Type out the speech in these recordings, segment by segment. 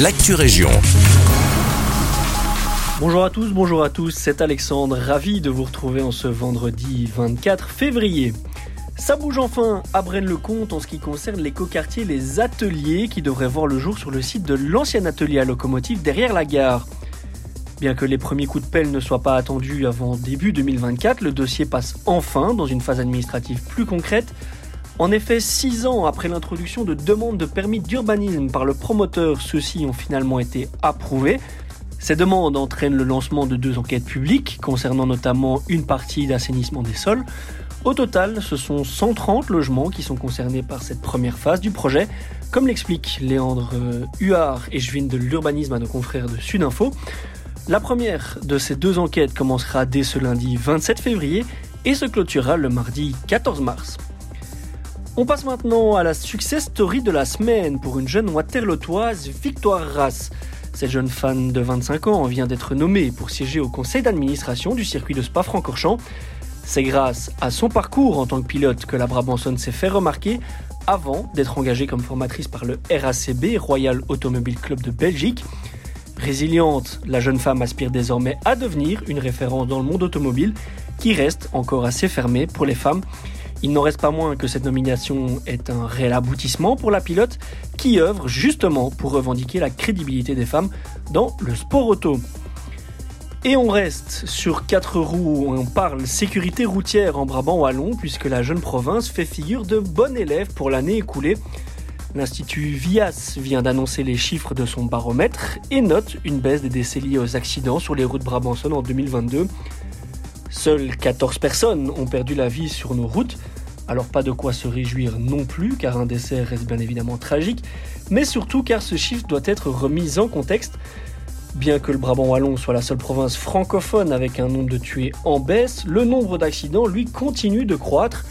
l'actu région. Bonjour à tous, bonjour à tous, c'est Alexandre, ravi de vous retrouver en ce vendredi 24 février. Ça bouge enfin à Braine-le-Comte en ce qui concerne l'écoquartier Les Ateliers qui devraient voir le jour sur le site de l'ancien atelier à locomotive derrière la gare. Bien que les premiers coups de pelle ne soient pas attendus avant début 2024, le dossier passe enfin dans une phase administrative plus concrète. En effet, six ans après l'introduction de demandes de permis d'urbanisme par le promoteur, ceux-ci ont finalement été approuvés. Ces demandes entraînent le lancement de deux enquêtes publiques concernant notamment une partie d'assainissement des sols. Au total, ce sont 130 logements qui sont concernés par cette première phase du projet, comme l'explique Léandre euh, Huard et je viens de l'urbanisme à nos confrères de Sudinfo. La première de ces deux enquêtes commencera dès ce lundi 27 février et se clôturera le mardi 14 mars. On passe maintenant à la success story de la semaine pour une jeune waterlotoise, Victoire Rass. Cette jeune fan de 25 ans vient d'être nommée pour siéger au conseil d'administration du circuit de Spa-Francorchamps. C'est grâce à son parcours en tant que pilote que la Brabançonne s'est fait remarquer avant d'être engagée comme formatrice par le RACB, Royal Automobile Club de Belgique. Résiliente, la jeune femme aspire désormais à devenir une référence dans le monde automobile qui reste encore assez fermé pour les femmes. Il n'en reste pas moins que cette nomination est un réel aboutissement pour la pilote qui œuvre justement pour revendiquer la crédibilité des femmes dans le sport auto. Et on reste sur quatre roues, on parle sécurité routière en Brabant wallon puisque la jeune province fait figure de bon élève pour l'année écoulée. L'Institut VIAS vient d'annoncer les chiffres de son baromètre et note une baisse des décès liés aux accidents sur les routes brabançonnes en 2022. Seules 14 personnes ont perdu la vie sur nos routes, alors pas de quoi se réjouir non plus car un décès reste bien évidemment tragique, mais surtout car ce chiffre doit être remis en contexte Bien que le Brabant wallon soit la seule province francophone avec un nombre de tués en baisse, le nombre d'accidents, lui, continue de croître.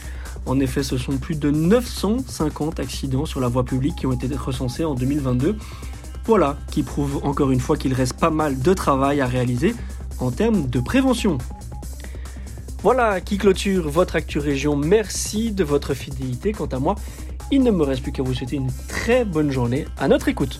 En effet, ce sont plus de 950 accidents sur la voie publique qui ont été recensés en 2022. Voilà, qui prouve encore une fois qu'il reste pas mal de travail à réaliser en termes de prévention. Voilà qui clôture votre Actu Région. Merci de votre fidélité. Quant à moi, il ne me reste plus qu'à vous souhaiter une très bonne journée à notre écoute.